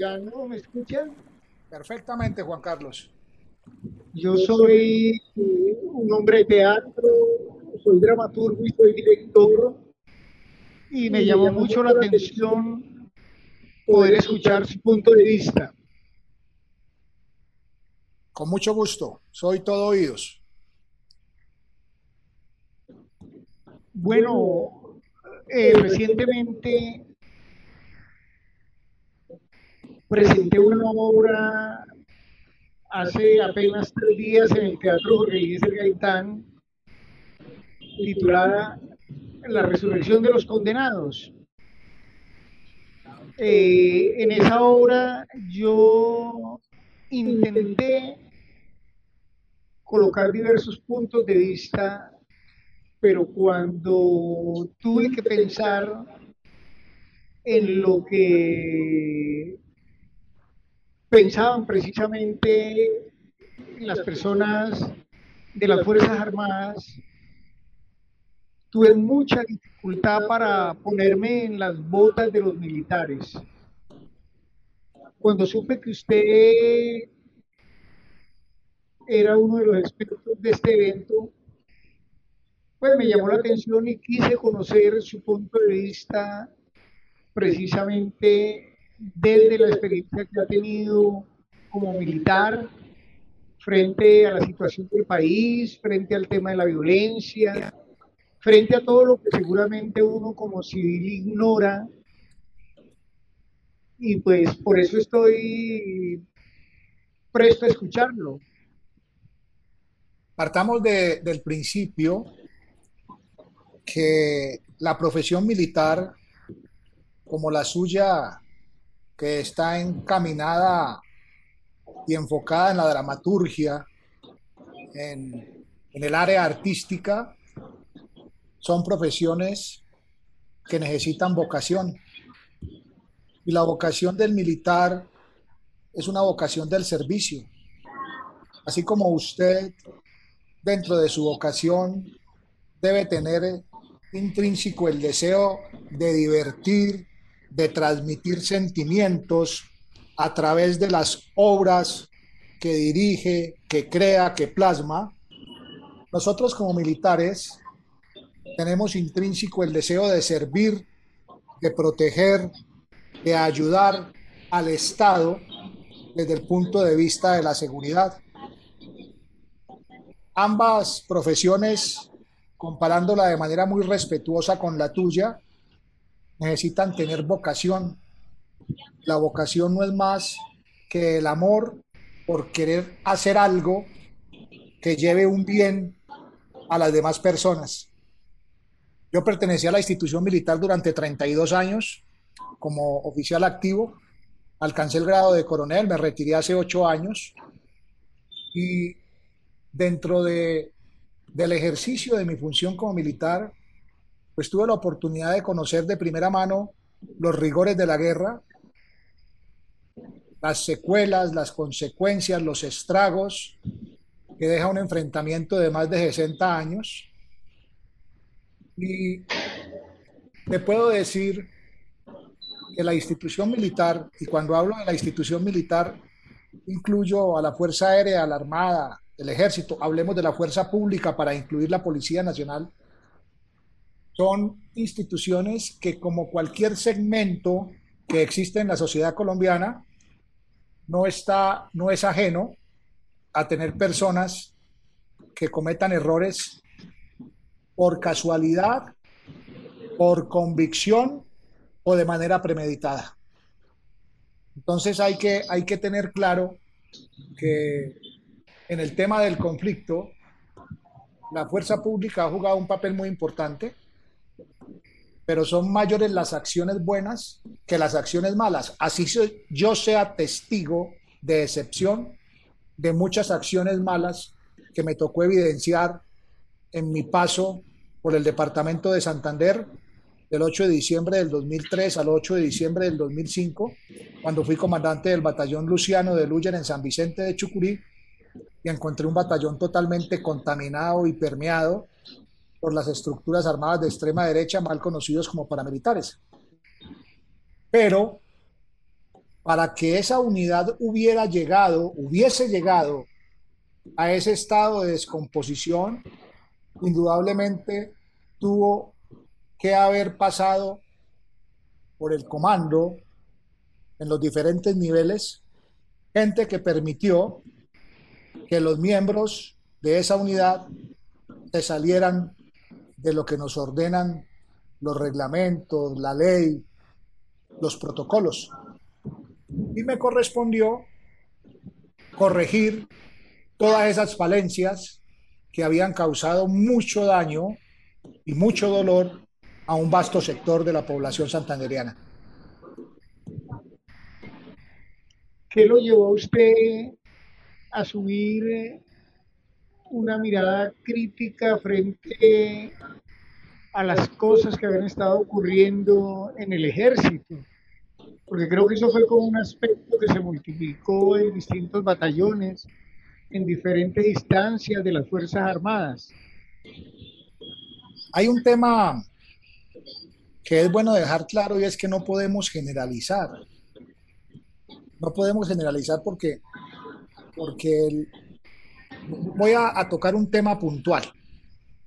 Carlos Cuyano, ¿me escuchan? Perfectamente, Juan Carlos. Yo soy eh, un hombre de teatro, soy dramaturgo y soy director. Y me llamó mucho la atención poder escuchar su punto de vista. Con mucho gusto. Soy todo oídos. Bueno, eh, recientemente presenté una obra hace apenas tres días en el Teatro Jorge Eliezer Gaitán, titulada La Resurrección de los Condenados. Eh, en esa obra yo intenté colocar diversos puntos de vista, pero cuando tuve que pensar en lo que pensaban precisamente las personas de las Fuerzas Armadas, tuve mucha dificultad para ponerme en las botas de los militares. Cuando supe que usted era uno de los expertos de este evento, pues me llamó la atención y quise conocer su punto de vista precisamente desde la experiencia que ha tenido como militar frente a la situación del país, frente al tema de la violencia, frente a todo lo que seguramente uno como civil ignora. Y pues por eso estoy presto a escucharlo. Partamos de- del principio que la profesión militar, como la suya, que está encaminada y enfocada en la dramaturgia, en, el área artística, son profesiones que necesitan vocación. Y la vocación del militar es una vocación del servicio. Así como usted, dentro de su vocación, debe tener intrínseco el deseo de divertir, de transmitir sentimientos a través de las obras que dirige, que crea, que plasma. Nosotros como militares tenemos intrínseco el deseo de servir, de proteger, de ayudar al Estado desde el punto de vista de la seguridad. Ambas profesiones, comparándola de manera muy respetuosa con la tuya, necesitan tener vocación. La vocación no es más que el amor por querer hacer algo que lleve un bien a las demás personas. Yo pertenecí a la institución militar durante 32 años como oficial activo. Alcancé el grado de coronel, me retiré hace ocho años y dentro de, del ejercicio de mi función como militar, pues tuve la oportunidad de conocer de primera mano los rigores de la guerra, las secuelas, las consecuencias, los estragos que deja un enfrentamiento de más de 60 años. Y te puedo decir que la institución militar, y cuando hablo de la institución militar, incluyo a la Fuerza Aérea, a la Armada, el Ejército, hablemos de la Fuerza Pública para incluir la Policía Nacional, son instituciones que como cualquier segmento que existe en la sociedad colombiana, no, está, no es ajeno a tener personas que cometan errores por casualidad, por convicción o de manera premeditada. Entonces hay que, hay que tener claro que en el tema del conflicto, la fuerza pública ha jugado un papel muy importante, pero son mayores las acciones buenas que las acciones malas. Así yo sea testigo de excepción de muchas acciones malas que me tocó evidenciar en mi paso por el departamento de Santander del 8 de diciembre del 2003 al 8 de diciembre del 2005, cuando fui comandante del batallón Luciano de Luyer en San Vicente de Chucurí y encontré un batallón totalmente contaminado y permeado por las estructuras armadas de extrema derecha, mal conocidos como paramilitares. Pero para que esa unidad hubiera llegado, hubiese llegado a ese estado de descomposición, indudablemente tuvo que haber pasado por el comando en los diferentes niveles, gente que permitió que los miembros de esa unidad se salieran de lo que nos ordenan los reglamentos, la ley, los protocolos. Y me correspondió corregir todas esas falencias que habían causado mucho daño y mucho dolor a un vasto sector de la población santanderiana. ¿Qué lo llevó a usted a subir eh, una mirada crítica frente a las cosas que habían estado ocurriendo en el ejército? Porque creo que eso fue como un aspecto que se multiplicó en distintos batallones, en diferentes instancias de las Fuerzas Armadas. Hay un tema que es bueno dejar claro y es que no podemos generalizar. No podemos generalizar porque, porque voy a, tocar un tema puntual.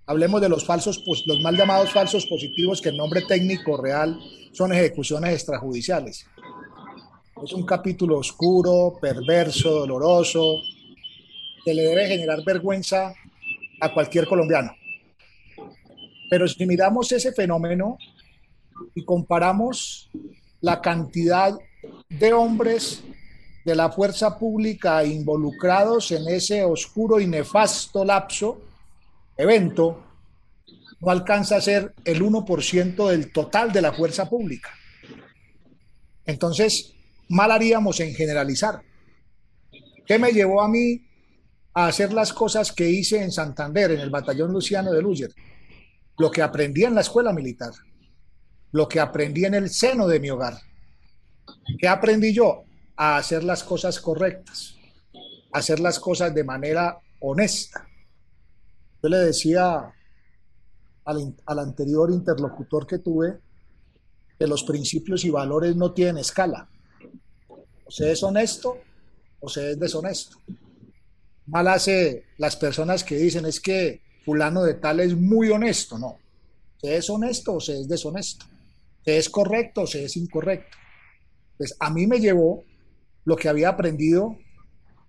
Hablemos de los falsos, los mal llamados falsos positivos, que el nombre técnico real son ejecuciones extrajudiciales. Es un capítulo oscuro, perverso, doloroso, que le debe generar vergüenza a cualquier colombiano. Pero si miramos ese fenómeno y comparamos la cantidad de hombres de la fuerza pública involucrados en ese oscuro y nefasto lapso, evento, no alcanza a ser el 1% del total de la fuerza pública. Entonces, mal haríamos en generalizar. ¿Qué me llevó a mí a hacer las cosas que hice en Santander, en el batallón Luciano de Luyer? Lo que aprendí en la escuela militar lo que aprendí en el seno de mi hogar. ¿Qué aprendí yo? A hacer las cosas correctas, a hacer las cosas de manera honesta. Yo le decía al, al anterior interlocutor que tuve que los principios y valores no tienen escala. O se es honesto o se es deshonesto. Mal hace las personas que dicen es que fulano de tal es muy honesto. No, se es honesto o se es deshonesto se es correcto o se es incorrecto. Pues a mí me llevó lo que había aprendido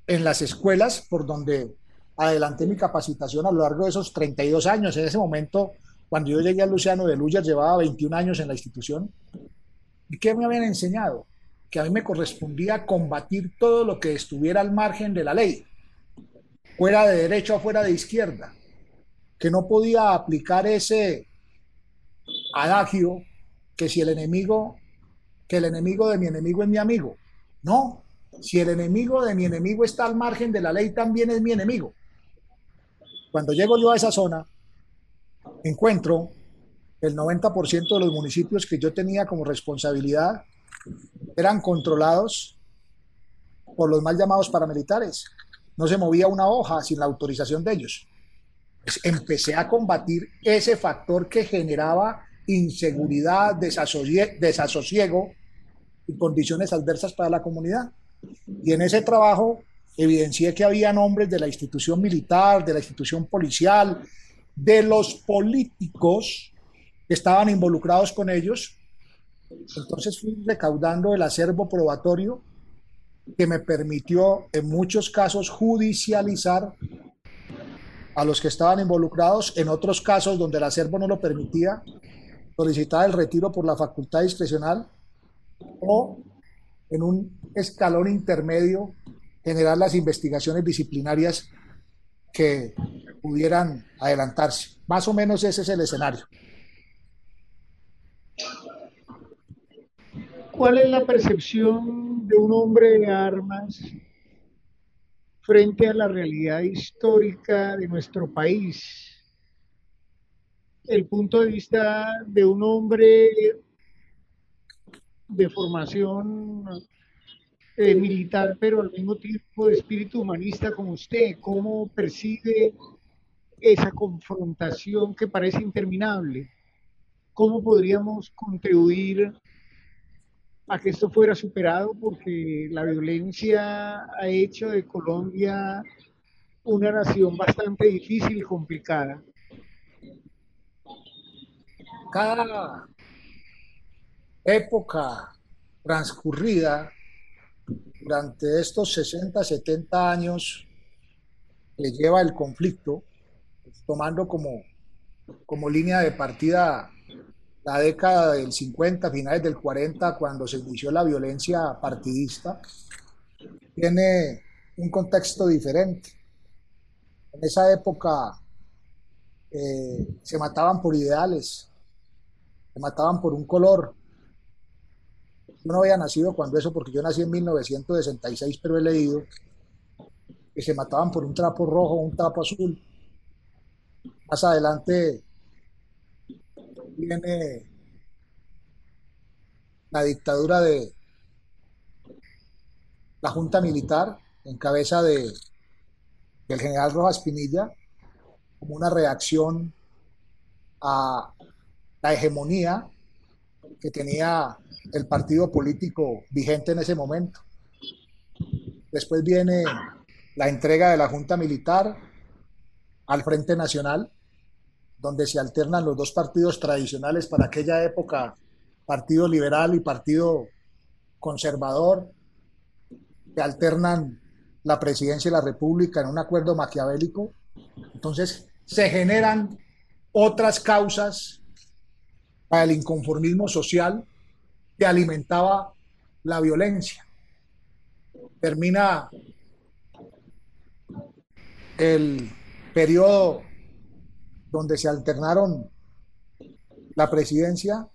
en las escuelas por donde adelanté mi capacitación a lo largo de esos 32 años. En ese momento, cuando yo llegué a Luciano de Luya, llevaba 21 años en la institución. ¿Y qué me habían enseñado? Que a mí me correspondía combatir todo lo que estuviera al margen de la ley, fuera de derecha o fuera de izquierda, que no podía aplicar ese adagio que si el enemigo, que el enemigo de mi enemigo es mi amigo. No, si el enemigo de mi enemigo está al margen de la ley, también es mi enemigo. Cuando llego yo a esa zona, encuentro el 90% de los municipios que yo tenía como responsabilidad eran controlados por los mal llamados paramilitares. No se movía una hoja sin la autorización de ellos. Pues empecé a combatir ese factor que generaba inseguridad, desasosiego y condiciones adversas para la comunidad. Y en ese trabajo evidencié que había nombres de la institución militar, de la institución policial, de los políticos que estaban involucrados con ellos. Entonces fui recaudando el acervo probatorio que me permitió en muchos casos judicializar a los que estaban involucrados, en otros casos donde el acervo no lo permitía, solicitar el retiro por la facultad discrecional o en un escalón intermedio generar las investigaciones disciplinarias que pudieran adelantarse. Más o menos ese es el escenario. ¿Cuál es la percepción de un hombre de armas frente a la realidad histórica de nuestro país? El punto de vista de un hombre de formación eh, militar, pero al mismo tiempo de espíritu humanista como usted, ¿cómo percibe esa confrontación que parece interminable? ¿Cómo podríamos contribuir a que esto fuera superado? Porque la violencia ha hecho de Colombia una nación bastante difícil y complicada. Cada época transcurrida durante estos 60, 70 años que lleva el conflicto, pues, tomando como, como línea de partida la década del 50, finales del 40, cuando se inició la violencia partidista, tiene un contexto diferente. En esa época eh, se mataban por ideales, se mataban por un color, yo no había nacido cuando eso, porque yo nací en 1966, pero he leído que se mataban por un trapo rojo o un trapo azul. Más adelante viene la dictadura de la Junta Militar en cabeza de, del general Rojas Pinilla como una reacción a la hegemonía que tenía el partido político vigente en ese momento. Después viene la entrega de la Junta Militar al Frente Nacional, donde se alternan los dos partidos tradicionales para aquella época, Partido Liberal y Partido Conservador, que alternan la presidencia de la República en un acuerdo maquiavélico. Entonces se generan otras causas para el inconformismo social que alimentaba la violencia. Termina el periodo donde se alternaron la presidencia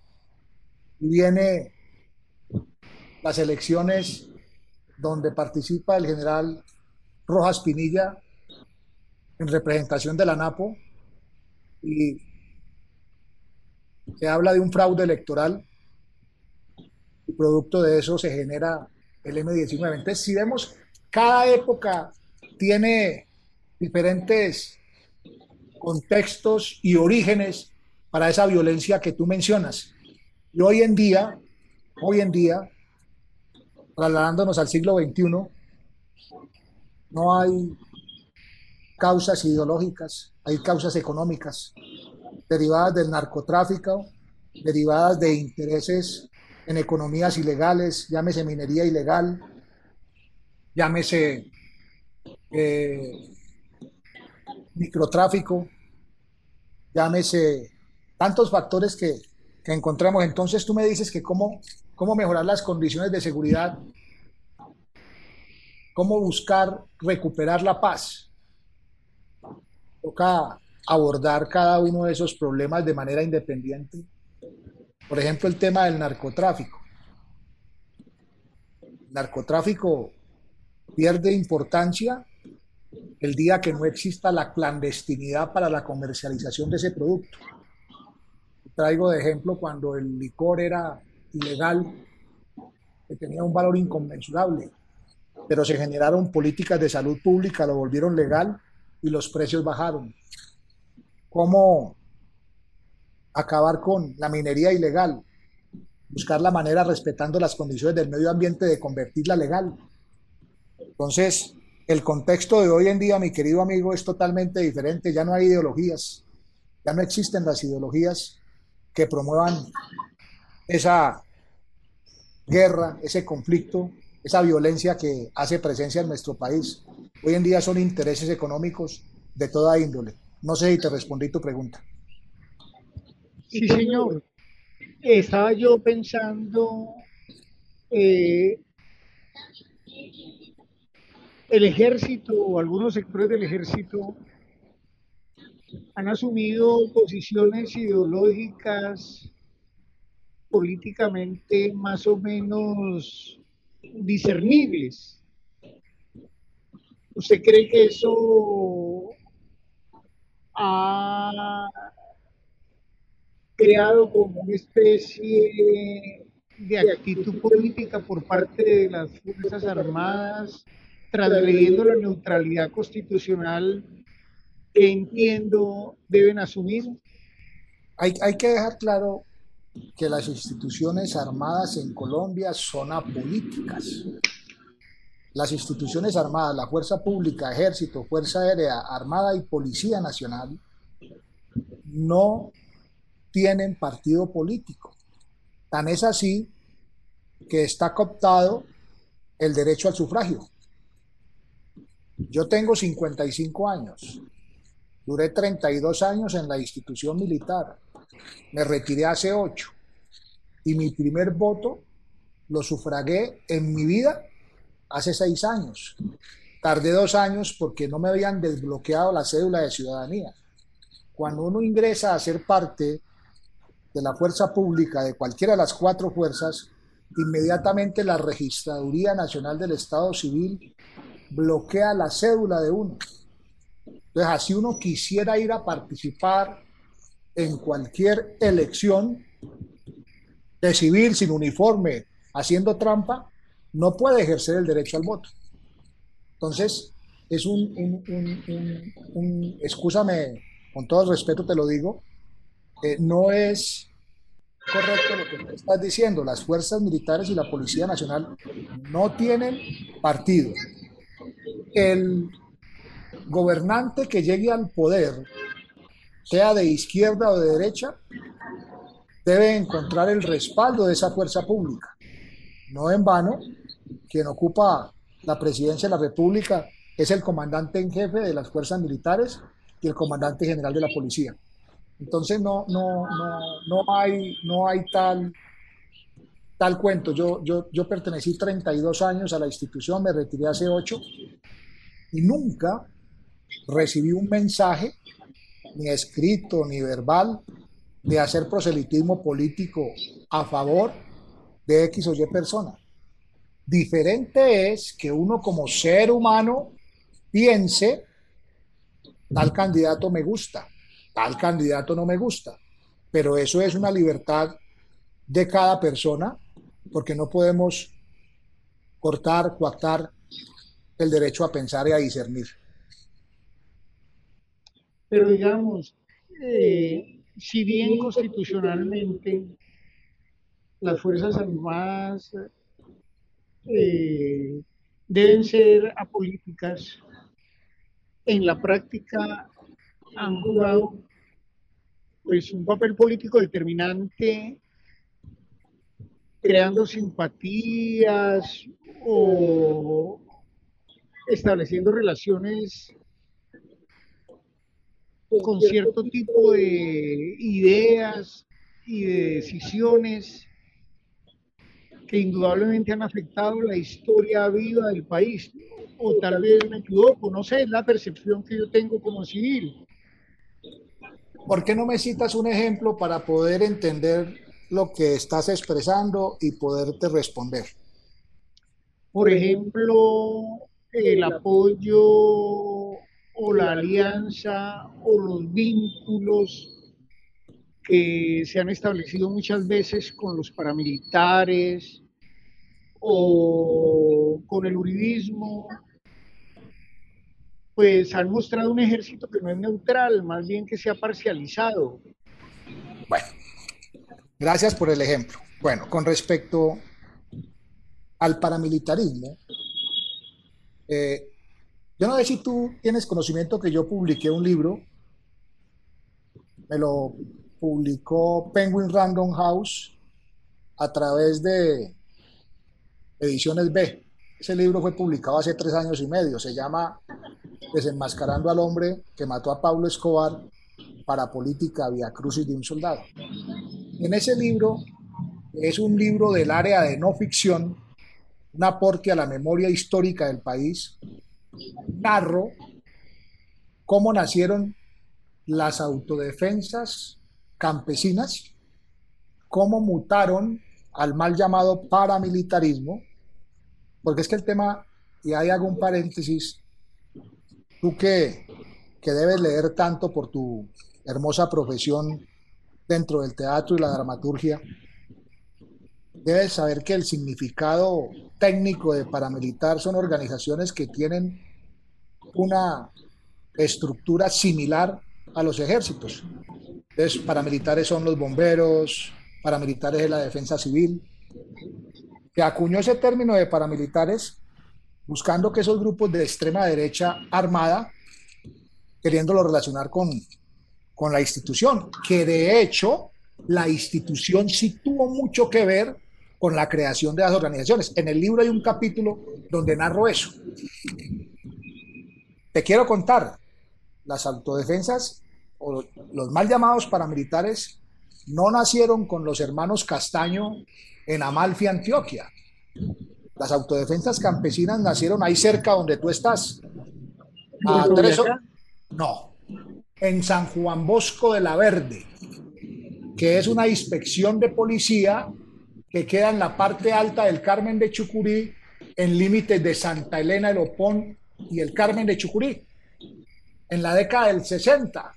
y viene las elecciones donde participa el general Rojas Pinilla en representación de la NAPO y se habla de un fraude electoral producto de eso se genera el M19. Entonces, si vemos, cada época tiene diferentes contextos y orígenes para esa violencia que tú mencionas. Y hoy en día, hoy en día, trasladándonos al siglo XXI, no hay causas ideológicas, hay causas económicas derivadas del narcotráfico, derivadas de intereses en economías ilegales, llámese minería ilegal, llámese eh, microtráfico, llámese tantos factores que, que, encontramos. Entonces tú me dices que cómo, cómo mejorar las condiciones de seguridad, cómo buscar recuperar la paz. Toca abordar cada uno de esos problemas de manera independiente por ejemplo, el tema del narcotráfico. El narcotráfico pierde importancia el día que no exista la clandestinidad para la comercialización de ese producto. Traigo de ejemplo cuando el licor era ilegal, que tenía un valor inconmensurable, pero se generaron políticas de salud pública, lo volvieron legal y los precios bajaron. ¿Cómo acabar con la minería ilegal, buscar la manera, respetando las condiciones del medio ambiente, de convertirla legal. Entonces, el contexto de hoy en día, mi querido amigo, es totalmente diferente. Ya no hay ideologías, ya no existen las ideologías que promuevan esa guerra, ese conflicto, esa violencia que hace presencia en nuestro país. Hoy en día son intereses económicos de toda índole. No sé si te respondí tu pregunta. Sí, señor. Estaba yo pensando, eh, el ejército o algunos sectores del ejército han asumido posiciones ideológicas políticamente más o menos discernibles. ¿Usted cree que eso ha creado como una especie de actitud política por parte de las Fuerzas Armadas, transgrediendo la neutralidad constitucional que entiendo deben asumir? Hay, hay que dejar claro que las instituciones armadas en Colombia son apolíticas. Las instituciones armadas, la Fuerza Pública, Ejército, Fuerza Aérea, Armada y Policía Nacional, no tienen partido político. Tan es así que está cooptado el derecho al sufragio. Yo tengo 55 años, duré 32 años en la institución militar, me retiré hace 8 y mi primer voto lo sufragué en mi vida hace 6 años. Tardé dos años porque no me habían desbloqueado la cédula de ciudadanía. Cuando uno ingresa a ser parte de la fuerza pública, de cualquiera de las cuatro fuerzas, inmediatamente la Registraduría Nacional del Estado Civil bloquea la cédula de uno. Entonces, así uno quisiera ir a participar en cualquier elección de civil sin uniforme, haciendo trampa, no puede ejercer el derecho al voto. Entonces, es un, un, excúsame, con todo el respeto te lo digo, no es correcto lo que estás diciendo. Las fuerzas militares y la Policía Nacional no tienen partido. El gobernante que llegue al poder, sea de izquierda o de derecha, debe encontrar el respaldo de esa fuerza pública. No en vano, quien ocupa la presidencia de la República es el comandante en jefe de las fuerzas militares y el comandante general de la policía. Entonces no, no, no, no, hay, no hay tal, tal cuento. Yo, yo, yo pertenecí 32 años a la institución, me retiré hace 8 y nunca recibí un mensaje, ni escrito ni verbal, de hacer proselitismo político a favor de X o Y persona. Diferente es que uno como ser humano piense, tal candidato me gusta, tal candidato no me gusta. Pero eso es una libertad de cada persona, porque no podemos cortar, coactar el derecho a pensar y a discernir. Pero digamos, eh, si bien constitucionalmente las Fuerzas Armadas eh, deben ser apolíticas, en la práctica han jugado pues un papel político determinante creando simpatías o estableciendo relaciones con cierto tipo de ideas y de decisiones que indudablemente han afectado la historia viva del país. O tal vez me equivoco, no sé, es la percepción que yo tengo como civil. ¿Por qué no me citas un ejemplo para poder entender lo que estás expresando y poderte responder? Por ejemplo, el apoyo o la alianza o los vínculos que se han establecido muchas veces con los paramilitares o con el uribismo, pues han mostrado un ejército que no es neutral, más bien que se ha parcializado. Bueno, gracias por el ejemplo. Bueno, con respecto al paramilitarismo, eh, yo no sé si tú tienes conocimiento que yo publiqué un libro, me lo publicó Penguin Random House a través de Ediciones B. Ese libro fue publicado hace tres años y medio, se llama desenmascarando al hombre que mató a Pablo Escobar para política vía crucis de un soldado. En ese libro es un libro del área de no ficción, un aporte a la memoria histórica del país. Narro cómo nacieron las autodefensas campesinas, cómo mutaron al mal llamado paramilitarismo, porque es que el tema, y ahí hago un paréntesis, tú que, que debes leer tanto por tu hermosa profesión dentro del teatro y la dramaturgia, debes saber que el significado técnico de paramilitar son organizaciones que tienen una estructura similar a los ejércitos. Entonces, paramilitares son los bomberos, paramilitares de la defensa civil. Se acuñó ese término de paramilitares buscando que esos grupos de extrema derecha armada, queriéndolo relacionar con, con la institución, que de hecho la institución sí tuvo mucho que ver con la creación de las organizaciones. En el libro hay un capítulo donde narro eso. Te quiero contar, las autodefensas o los mal llamados paramilitares no nacieron con los hermanos Castaño en Amalfi, Antioquia. Las autodefensas campesinas nacieron ahí cerca donde tú estás. A tres No, en San Juan Bosco de la Verde, que es una inspección de policía que queda en la parte alta del Carmen de Chucurí, en límites de Santa Elena de Lopón y el Carmen de Chucurí en la década del 60.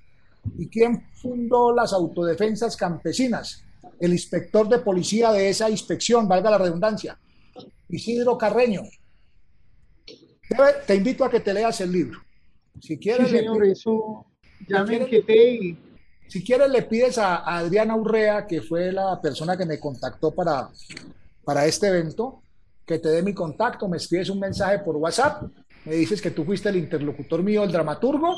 ¿Y quién fundó las autodefensas campesinas? El inspector de policía de esa inspección, valga la redundancia, Isidro Carreño. Te invito a que te leas el libro. Si quieres, sí, señor, eso ya me y... Si quieres, le pides a, Adriana Urrea, que fue la persona que me contactó para, para este evento, que te dé mi contacto, me escribes un mensaje por WhatsApp me dices que tú fuiste el interlocutor mío, el dramaturgo,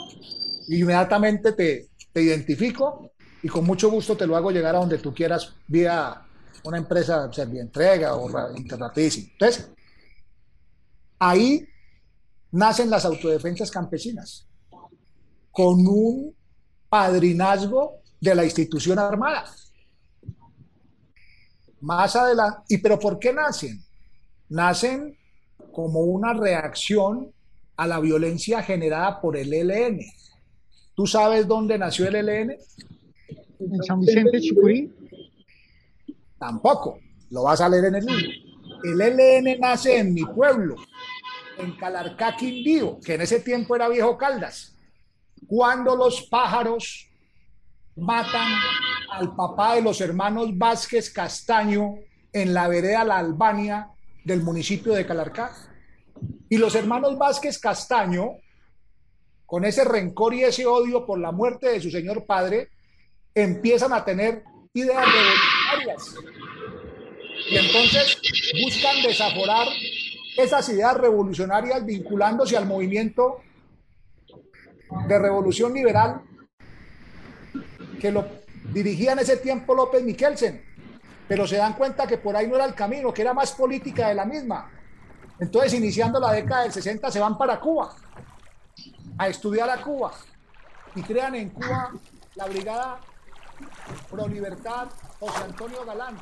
y inmediatamente te, te identifico y con mucho gusto te lo hago llegar a donde tú quieras vía una empresa entrega o Interratísimo. Entonces, ahí nacen las autodefensas campesinas, con un padrinazgo de la institución armada. Más adelante, ¿y pero por qué nacen? Nacen como una reacción a la violencia generada por el ELN. ¿Tú sabes dónde nació el ELN? En San Vicente Chucurí. Tampoco, lo vas a leer en el libro. El ELN nace en mi pueblo, en Calarcá, Quindío, que en ese tiempo era Viejo Caldas, cuando los pájaros matan al papá de los hermanos Vázquez Castaño en la vereda La Albania del municipio de Calarcá. Y los hermanos Vázquez Castaño, con ese rencor y ese odio por la muerte de su señor padre, empiezan a tener ideas revolucionarias. Y entonces buscan desaforar esas ideas revolucionarias vinculándose al movimiento de revolución liberal que lo dirigía en ese tiempo López Miquelsen pero se dan cuenta que por ahí no era el camino, que era más política de la misma. Entonces, iniciando la década del 60, se van para Cuba a estudiar a Cuba y crean en Cuba la Brigada Pro Libertad José Antonio Galán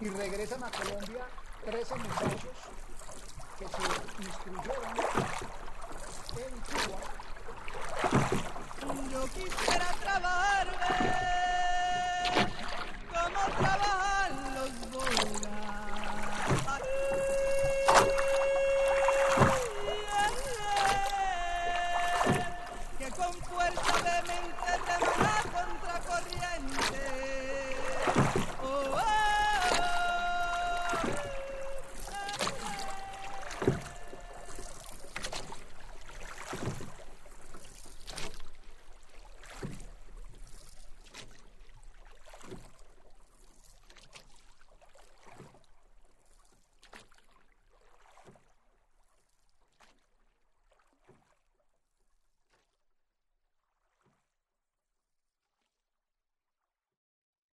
y regresan a Colombia 13 muchachos que se instruyeron en Cuba. Yo quisiera